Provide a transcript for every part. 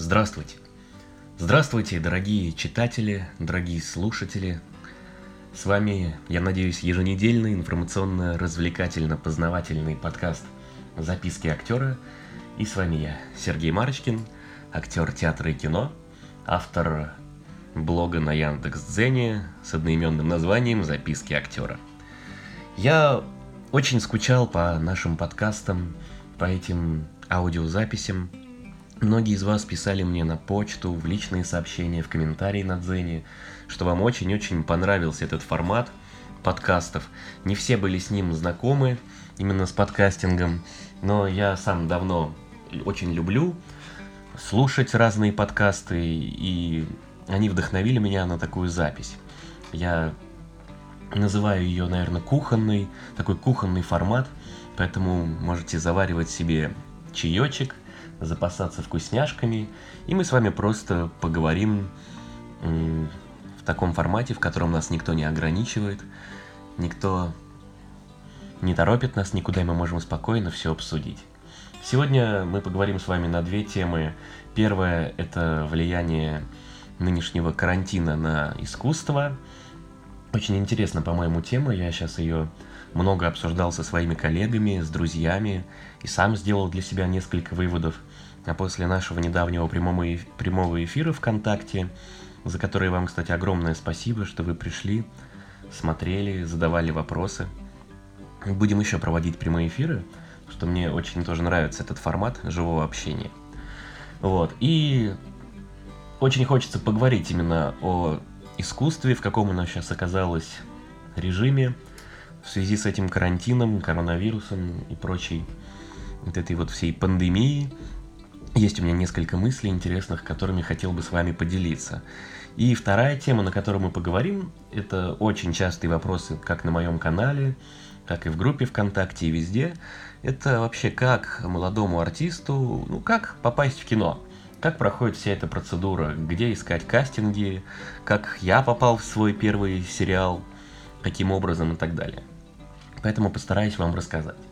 Здравствуйте. Здравствуйте, дорогие читатели, дорогие слушатели. С вами, я надеюсь, еженедельный информационно-развлекательно-познавательный подкаст «Записки актера». И с вами я, Сергей Марочкин, актер театра и кино, автор блога на Яндекс.Дзене с одноименным названием «Записки актера». Я очень скучал по нашим подкастам, по этим аудиозаписям, Многие из вас писали мне на почту, в личные сообщения, в комментарии на Дзене, что вам очень-очень понравился этот формат подкастов. Не все были с ним знакомы, именно с подкастингом, но я сам давно очень люблю слушать разные подкасты, и они вдохновили меня на такую запись. Я называю ее, наверное, кухонный, такой кухонный формат, поэтому можете заваривать себе чаечек – запасаться вкусняшками, и мы с вами просто поговорим в таком формате, в котором нас никто не ограничивает, никто не торопит нас никуда, и мы можем спокойно все обсудить. Сегодня мы поговорим с вами на две темы. Первое – это влияние нынешнего карантина на искусство. Очень интересно, по-моему, тема. Я сейчас ее много обсуждал со своими коллегами, с друзьями, и сам сделал для себя несколько выводов – а после нашего недавнего прямого, прямого эфира ВКонтакте, за который вам, кстати, огромное спасибо, что вы пришли, смотрели, задавали вопросы. Будем еще проводить прямые эфиры, что мне очень тоже нравится этот формат живого общения. Вот. И очень хочется поговорить именно о искусстве, в каком оно сейчас оказалось режиме, в связи с этим карантином, коронавирусом и прочей вот этой вот всей пандемией, есть у меня несколько мыслей интересных, которыми хотел бы с вами поделиться. И вторая тема, на которую мы поговорим, это очень частые вопросы как на моем канале, так и в группе ВКонтакте и везде. Это вообще как молодому артисту, ну как попасть в кино, как проходит вся эта процедура, где искать кастинги, как я попал в свой первый сериал, каким образом и так далее. Поэтому постараюсь вам рассказать.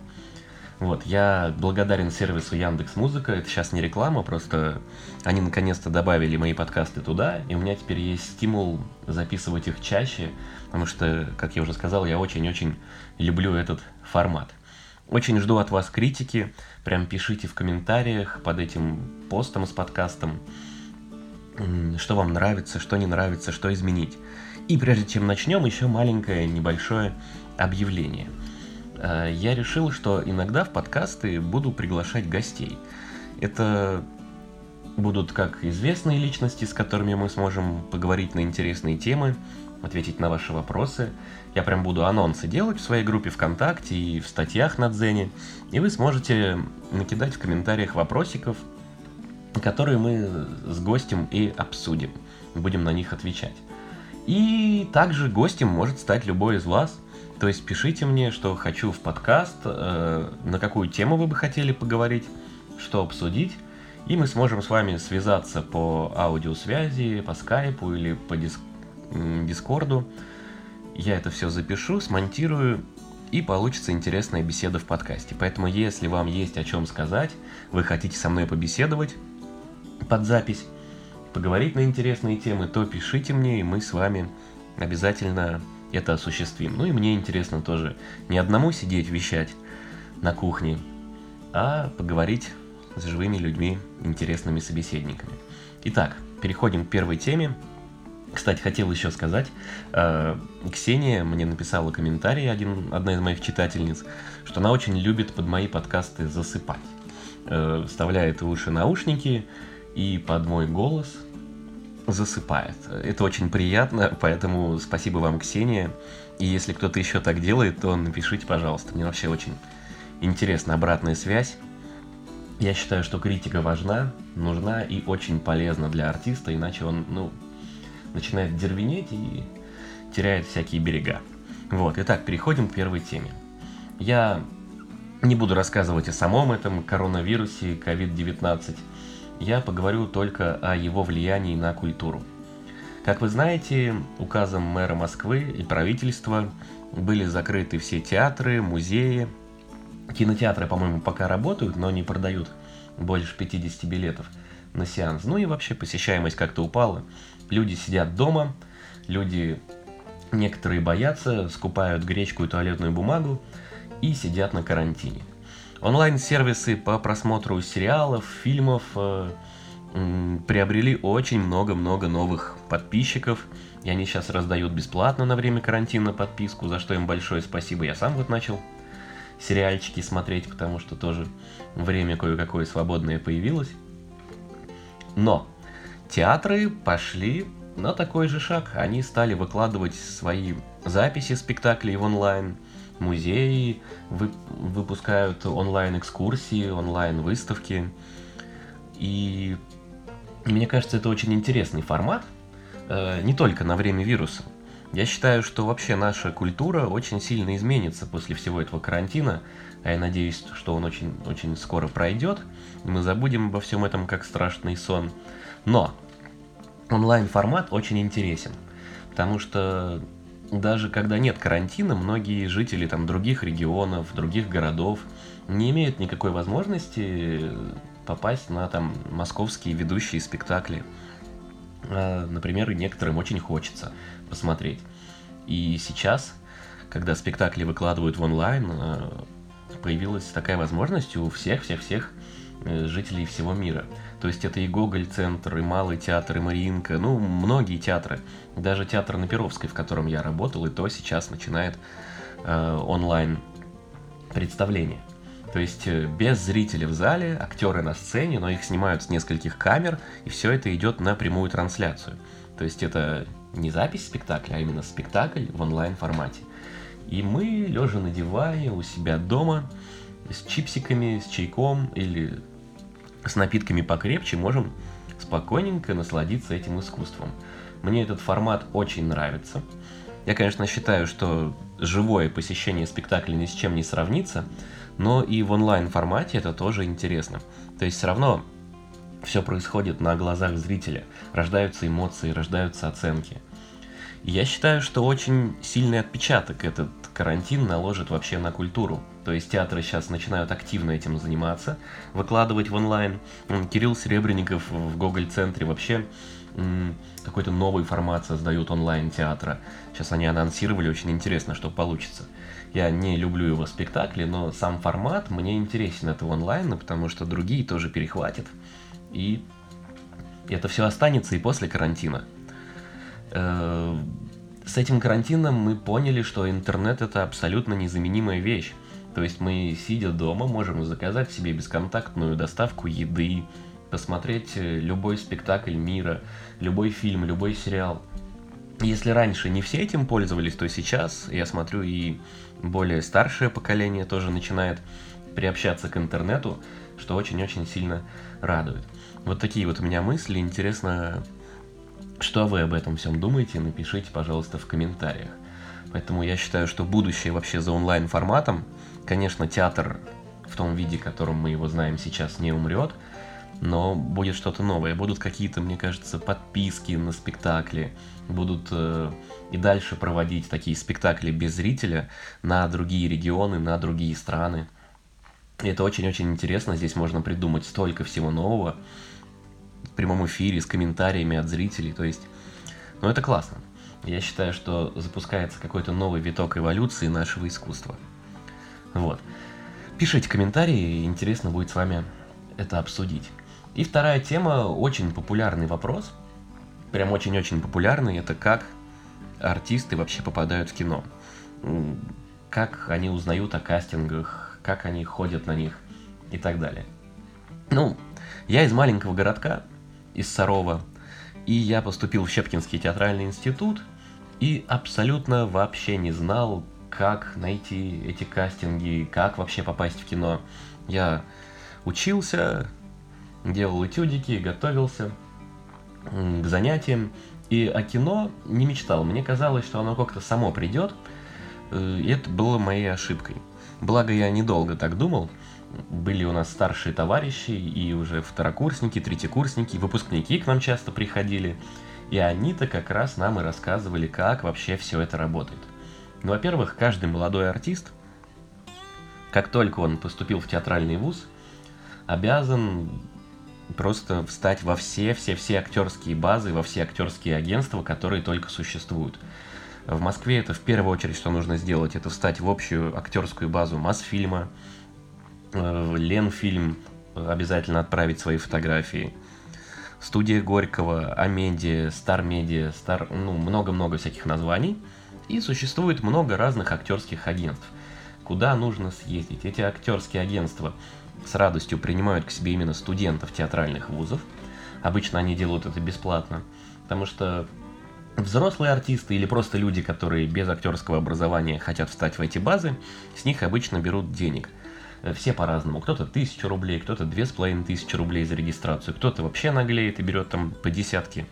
Вот, я благодарен сервису Яндекс Музыка. Это сейчас не реклама, просто они наконец-то добавили мои подкасты туда, и у меня теперь есть стимул записывать их чаще, потому что, как я уже сказал, я очень-очень люблю этот формат. Очень жду от вас критики, прям пишите в комментариях под этим постом с подкастом, что вам нравится, что не нравится, что изменить. И прежде чем начнем, еще маленькое небольшое объявление – я решил, что иногда в подкасты буду приглашать гостей. Это будут как известные личности, с которыми мы сможем поговорить на интересные темы, ответить на ваши вопросы. Я прям буду анонсы делать в своей группе ВКонтакте и в статьях на Дзене, и вы сможете накидать в комментариях вопросиков, которые мы с гостем и обсудим. Будем на них отвечать. И также гостем может стать любой из вас – то есть пишите мне, что хочу в подкаст, э, на какую тему вы бы хотели поговорить, что обсудить, и мы сможем с вами связаться по аудиосвязи, по скайпу или по диск, дискорду. Я это все запишу, смонтирую, и получится интересная беседа в подкасте. Поэтому, если вам есть о чем сказать, вы хотите со мной побеседовать под запись, поговорить на интересные темы, то пишите мне, и мы с вами обязательно это осуществим. Ну и мне интересно тоже не одному сидеть, вещать на кухне, а поговорить с живыми людьми, интересными собеседниками. Итак, переходим к первой теме. Кстати, хотел еще сказать, э, Ксения мне написала комментарий, один, одна из моих читательниц, что она очень любит под мои подкасты засыпать. Э, вставляет в уши наушники и под мой голос засыпает. Это очень приятно, поэтому спасибо вам, Ксения. И если кто-то еще так делает, то напишите, пожалуйста. Мне вообще очень интересна обратная связь. Я считаю, что критика важна, нужна и очень полезна для артиста, иначе он, ну, начинает дервенеть и теряет всякие берега. Вот, итак, переходим к первой теме. Я не буду рассказывать о самом этом коронавирусе, COVID-19, я поговорю только о его влиянии на культуру. Как вы знаете, указом мэра Москвы и правительства были закрыты все театры, музеи. Кинотеатры, по-моему, пока работают, но не продают больше 50 билетов. на сеанс. Ну и вообще посещаемость как-то упала. Люди сидят дома, люди некоторые боятся, скупают гречку и туалетную бумагу и сидят на карантине. Онлайн-сервисы по просмотру сериалов, фильмов э, приобрели очень много-много новых подписчиков, и они сейчас раздают бесплатно на время карантина подписку, за что им большое спасибо. Я сам вот начал сериальчики смотреть, потому что тоже время кое-какое свободное появилось. Но театры пошли на такой же шаг. Они стали выкладывать свои записи спектаклей в онлайн, музеи вы, выпускают онлайн-экскурсии, онлайн-выставки. И мне кажется, это очень интересный формат, э, не только на время вируса. Я считаю, что вообще наша культура очень сильно изменится после всего этого карантина, а я надеюсь, что он очень, очень скоро пройдет, и мы забудем обо всем этом как страшный сон. Но онлайн-формат очень интересен, потому что даже когда нет карантина, многие жители там других регионов, других городов не имеют никакой возможности попасть на там московские ведущие спектакли. А, например, некоторым очень хочется посмотреть. И сейчас, когда спектакли выкладывают в онлайн, а, появилась такая возможность у всех-всех-всех э, жителей всего мира. То есть это и Гоголь-центр, и Малый театр, и Мариинка, ну, многие театры. Даже театр на Перовской, в котором я работал, и то сейчас начинает э, онлайн представление. То есть э, без зрителя в зале, актеры на сцене, но их снимают с нескольких камер, и все это идет на прямую трансляцию. То есть это не запись спектакля, а именно спектакль в онлайн формате. И мы, лежа на диване у себя дома, с чипсиками, с чайком или с напитками покрепче можем спокойненько насладиться этим искусством. Мне этот формат очень нравится. Я, конечно, считаю, что живое посещение спектакля ни с чем не сравнится, но и в онлайн формате это тоже интересно. То есть все равно все происходит на глазах зрителя, рождаются эмоции, рождаются оценки. И я считаю, что очень сильный отпечаток этот карантин наложит вообще на культуру. То есть театры сейчас начинают активно этим заниматься, выкладывать в онлайн. Кирилл Серебренников в Гоголь-центре вообще какой-то новый формат создают онлайн-театра. Сейчас они анонсировали, очень интересно, что получится. Я не люблю его спектакли, но сам формат мне интересен этого онлайна, потому что другие тоже перехватят. И это все останется и после карантина. Э, с этим карантином мы поняли, что интернет это абсолютно незаменимая вещь. То есть мы, сидя дома, можем заказать себе бесконтактную доставку еды, посмотреть э, любой спектакль мира, любой фильм, любой сериал. Если раньше не все этим пользовались, то сейчас, я смотрю, и более старшее поколение тоже начинает приобщаться к интернету, что очень-очень сильно радует. Вот такие вот у меня мысли. Интересно, что вы об этом всем думаете, напишите, пожалуйста, в комментариях. Поэтому я считаю, что будущее вообще за онлайн-форматом – Конечно, театр в том виде, которым мы его знаем сейчас, не умрет, но будет что-то новое. Будут какие-то, мне кажется, подписки на спектакли, будут э, и дальше проводить такие спектакли без зрителя на другие регионы, на другие страны. И это очень-очень интересно, здесь можно придумать столько всего нового в прямом эфире, с комментариями от зрителей, то есть, ну это классно. Я считаю, что запускается какой-то новый виток эволюции нашего искусства. Вот. Пишите комментарии, интересно будет с вами это обсудить. И вторая тема, очень популярный вопрос, прям очень-очень популярный, это как артисты вообще попадают в кино. Как они узнают о кастингах, как они ходят на них и так далее. Ну, я из маленького городка, из Сарова, и я поступил в Щепкинский театральный институт, и абсолютно вообще не знал, как найти эти кастинги, как вообще попасть в кино. Я учился, делал этюдики, готовился к занятиям, и о кино не мечтал. Мне казалось, что оно как-то само придет, э, и это было моей ошибкой. Благо я недолго так думал, были у нас старшие товарищи и уже второкурсники, третьекурсники, выпускники к нам часто приходили, и они-то как раз нам и рассказывали, как вообще все это работает. Ну, во-первых, каждый молодой артист, как только он поступил в театральный вуз, обязан просто встать во все-все-все актерские базы, во все актерские агентства, которые только существуют. В Москве это в первую очередь, что нужно сделать, это встать в общую актерскую базу Мосфильма, э, Ленфильм, обязательно отправить свои фотографии. Студия Горького, Амедиа, Стар Медиа, Стар, ну, много-много всяких названий. И существует много разных актерских агентств. Куда нужно съездить? Эти актерские агентства с радостью принимают к себе именно студентов театральных вузов. Обычно они делают это бесплатно, потому что взрослые артисты или просто люди, которые без актерского образования хотят встать в эти базы, с них обычно берут денег. Все по-разному. Кто-то тысячу рублей, кто-то две с половиной тысячи рублей за регистрацию, кто-то вообще наглеет и берет там по десятке.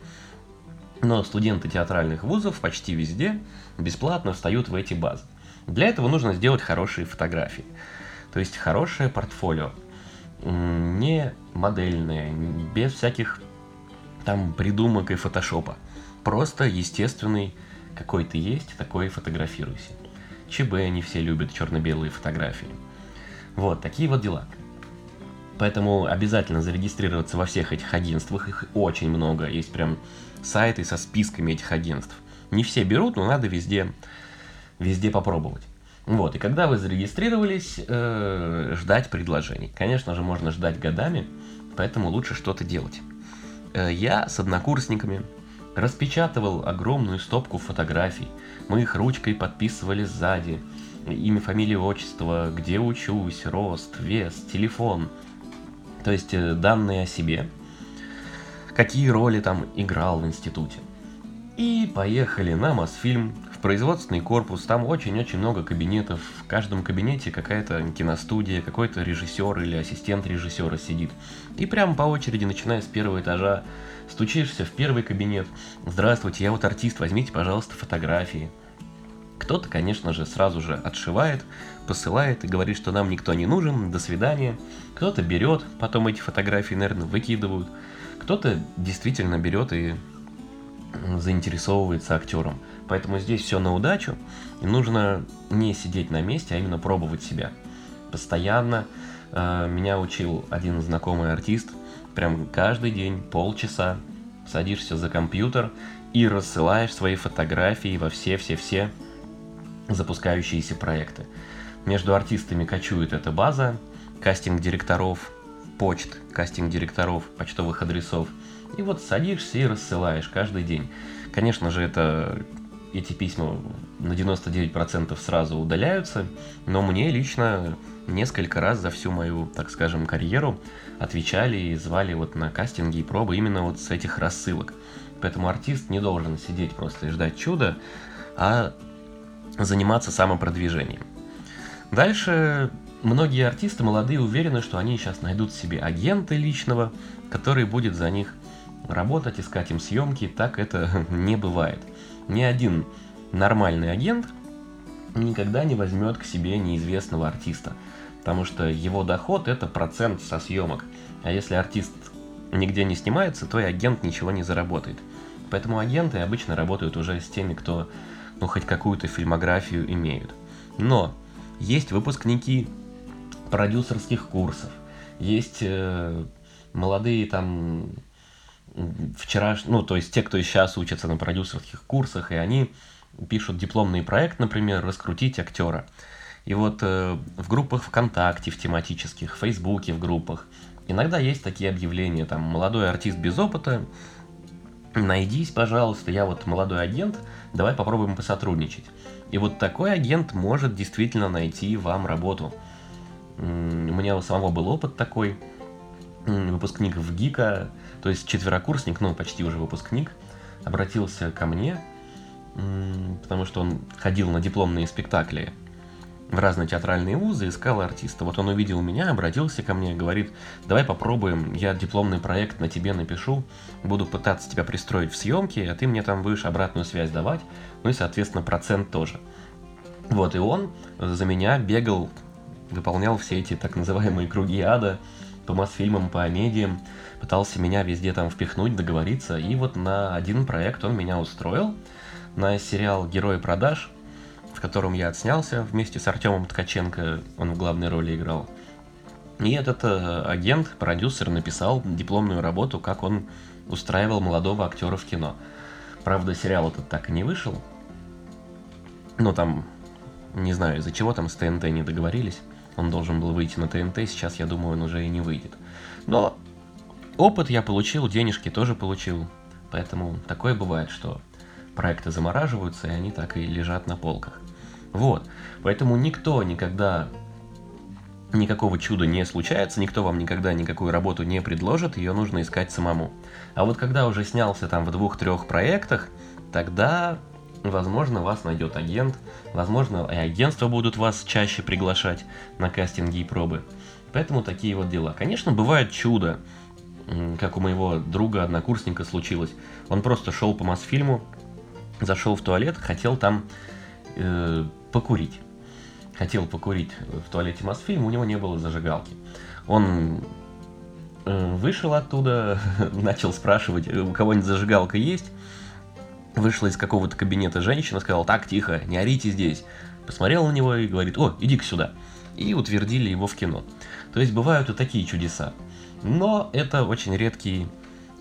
Но студенты театральных вузов почти везде бесплатно встают в эти базы. Для этого нужно сделать хорошие фотографии. То есть хорошее портфолио. Не модельное, без всяких там придумок и фотошопа. Просто естественный, какой ты есть, такой и фотографируйся. ЧБ они все любят, черно-белые фотографии. Вот, такие вот дела. Поэтому обязательно зарегистрироваться во всех этих агентствах, их очень много, есть прям сайты со списками этих агентств. Не все берут, но надо везде, везде попробовать. Вот, и когда вы зарегистрировались, э, ждать предложений. Конечно же, можно ждать годами, поэтому лучше что-то делать. Э, я с однокурсниками распечатывал огромную стопку фотографий. Мы их ручкой подписывали сзади. Имя, фамилия, отчество, где учусь, рост, вес, телефон. То есть э, данные о себе. Какие роли там играл в институте. И поехали на Мосфильм производственный корпус, там очень-очень много кабинетов. В каждом кабинете какая-то киностудия, какой-то режиссер или ассистент режиссера сидит. И прямо по очереди, начиная с первого этажа, стучишься в первый кабинет. Здравствуйте, я вот артист, возьмите, пожалуйста, фотографии. Кто-то, конечно же, сразу же отшивает, посылает и говорит, что нам никто не нужен, до свидания. Кто-то берет, потом эти фотографии, наверное, выкидывают. Кто-то действительно берет и заинтересовывается актером. Поэтому здесь все на удачу, и нужно не сидеть на месте, а именно пробовать себя. Постоянно э, меня учил один знакомый артист, прям каждый день, полчаса, садишься за компьютер и рассылаешь свои фотографии во все-все-все запускающиеся проекты. Между артистами кочует эта база, кастинг директоров, почт, кастинг директоров, почтовых адресов. И вот садишься и рассылаешь каждый день. Конечно же, это эти письма на 99% сразу удаляются, но мне лично несколько раз за всю мою, так скажем, карьеру отвечали и звали вот на кастинги и пробы именно вот с этих рассылок. Поэтому артист не должен сидеть просто и ждать чуда, а заниматься самопродвижением. Дальше многие артисты молодые уверены, что они сейчас найдут себе агента личного, который будет за них работать, искать им съемки. Так это не бывает – ни один нормальный агент никогда не возьмет к себе неизвестного артиста, потому что его доход это процент со съемок. А если артист нигде не снимается, то и агент ничего не заработает. Поэтому агенты обычно работают уже с теми, кто ну хоть какую-то фильмографию имеют. Но есть выпускники продюсерских курсов, есть э, молодые там вчера, ну, то есть те, кто сейчас учатся на продюсерских курсах, и они пишут дипломный проект, например, раскрутить актера. И вот э, в группах ВКонтакте, в тематических, в Фейсбуке, в группах, иногда есть такие объявления, там, молодой артист без опыта, найдись, пожалуйста, я вот молодой агент, давай попробуем посотрудничать. И вот такой агент может действительно найти вам работу. У меня у самого был опыт такой, выпускник в ГИКа, то есть четверокурсник, ну, почти уже выпускник, обратился ко мне, потому что он ходил на дипломные спектакли в разные театральные вузы, искал артиста. Вот он увидел меня, обратился ко мне, говорит, давай попробуем, я дипломный проект на тебе напишу, буду пытаться тебя пристроить в съемки, а ты мне там будешь обратную связь давать, ну и, соответственно, процент тоже. Вот, и он за меня бегал, выполнял все эти так называемые круги ада по Мосфильмам, по Амедиям, пытался меня везде там впихнуть, договориться, и вот на один проект он меня устроил, на сериал «Герои продаж», в котором я отснялся вместе с Артемом Ткаченко, он в главной роли играл. И этот э, агент, продюсер написал дипломную работу, как он устраивал молодого актера в кино. Правда, сериал этот так и не вышел. Ну, там, не знаю, из-за чего там с ТНТ не договорились. Он должен был выйти на ТНТ, сейчас, я думаю, он уже и не выйдет. Но опыт я получил, денежки тоже получил. Поэтому такое бывает, что проекты замораживаются, и они так и лежат на полках. Вот. Поэтому никто никогда никакого чуда не случается, никто вам никогда никакую работу не предложит, ее нужно искать самому. А вот когда уже снялся там в двух-трех проектах, тогда, возможно, вас найдет агент, возможно, и агентства будут вас чаще приглашать на кастинги и пробы. Поэтому такие вот дела. Конечно, бывает чудо, как у моего друга, однокурсника случилось. Он просто шел по Мосфильму, зашел в туалет, хотел там э, покурить хотел покурить в туалете Мосфильм, у него не было зажигалки. Он э, вышел оттуда, начал спрашивать, у кого-нибудь зажигалка есть. Вышла из какого-то кабинета женщина, сказала, так, тихо, не орите здесь. Посмотрел на него и говорит, о, иди-ка сюда. И утвердили его в кино. То есть бывают и такие чудеса. Но это очень редкие,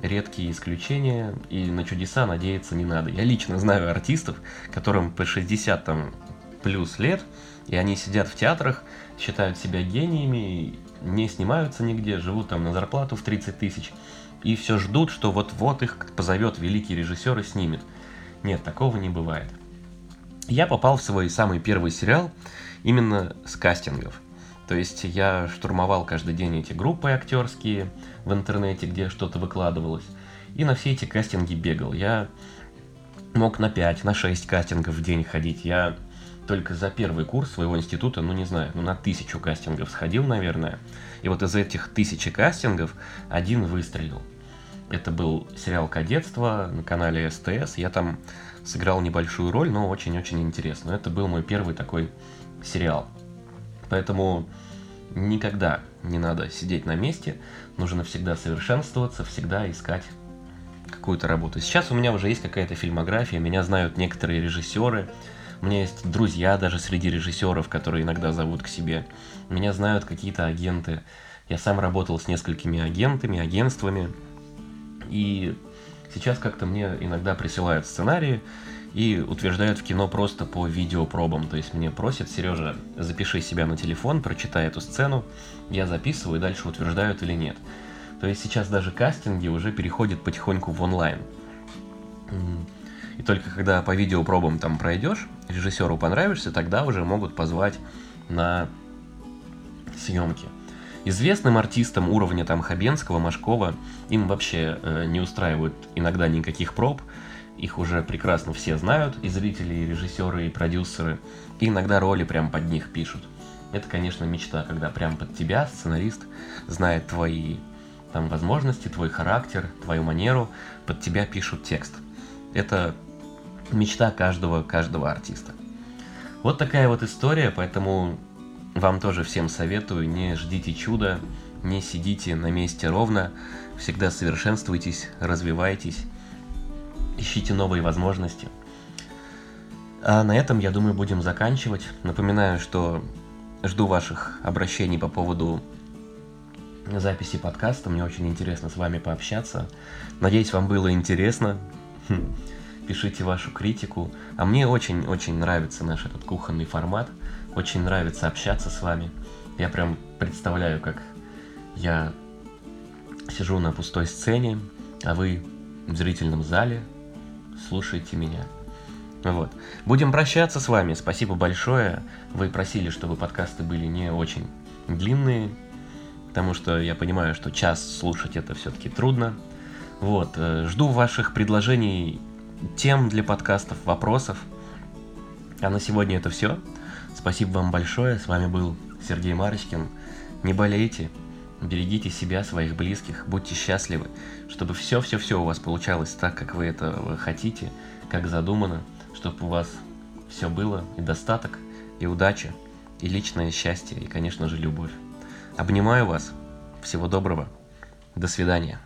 редкие исключения, и на чудеса надеяться не надо. Я лично знаю артистов, которым по 60 там, плюс лет, и они сидят в театрах, считают себя гениями, не снимаются нигде, живут там на зарплату в 30 тысяч. И все ждут, что вот-вот их позовет великий режиссер и снимет. Нет, такого не бывает. Я попал в свой самый первый сериал именно с кастингов. То есть я штурмовал каждый день эти группы актерские в интернете, где что-то выкладывалось. И на все эти кастинги бегал. Я мог на 5, на 6 кастингов в день ходить. Я только за первый курс своего института, ну не знаю, ну на тысячу кастингов сходил, наверное. И вот из этих тысячи кастингов один выстрелил. Это был сериал «Кадетство» на канале СТС. Я там сыграл небольшую роль, но очень-очень интересно. Это был мой первый такой сериал. Поэтому никогда не надо сидеть на месте. Нужно всегда совершенствоваться, всегда искать какую-то работу. Сейчас у меня уже есть какая-то фильмография, меня знают некоторые режиссеры, у меня есть друзья даже среди режиссеров, которые иногда зовут к себе. Меня знают какие-то агенты. Я сам работал с несколькими агентами, агентствами. И сейчас как-то мне иногда присылают сценарии и утверждают в кино просто по видеопробам. То есть мне просят, Сережа, запиши себя на телефон, прочитай эту сцену, я записываю и дальше утверждают или нет. То есть сейчас даже кастинги уже переходят потихоньку в онлайн. И только когда по видеопробам там пройдешь, режиссеру понравишься, тогда уже могут позвать на съемки. Известным артистам уровня там Хабенского, Машкова, им вообще э, не устраивают иногда никаких проб, их уже прекрасно все знают, и зрители, и режиссеры, и продюсеры, и иногда роли прям под них пишут. Это, конечно, мечта, когда прям под тебя сценарист знает твои там возможности, твой характер, твою манеру, под тебя пишут текст. Это мечта каждого, каждого артиста. Вот такая вот история, поэтому вам тоже всем советую, не ждите чуда, не сидите на месте ровно, всегда совершенствуйтесь, развивайтесь, ищите новые возможности. А на этом, я думаю, будем заканчивать. Напоминаю, что жду ваших обращений по поводу записи подкаста. Мне очень интересно с вами пообщаться. Надеюсь, вам было интересно. Хм пишите вашу критику. А мне очень-очень нравится наш этот кухонный формат. Очень нравится общаться с вами. Я прям представляю, как я сижу на пустой сцене, а вы в зрительном зале слушаете меня. Вот. Будем прощаться с вами. Спасибо большое. Вы просили, чтобы подкасты были не очень длинные, потому что я понимаю, что час слушать это все-таки трудно. Вот. Э, жду ваших предложений тем для подкастов, вопросов. А на сегодня это все. Спасибо вам большое. С вами был Сергей Марочкин. Не болейте, берегите себя, своих близких, будьте счастливы, чтобы все-все-все у вас получалось так, как вы это хотите, как задумано, чтобы у вас все было, и достаток, и удача, и личное счастье, и, конечно же, любовь. Обнимаю вас. Всего доброго. До свидания.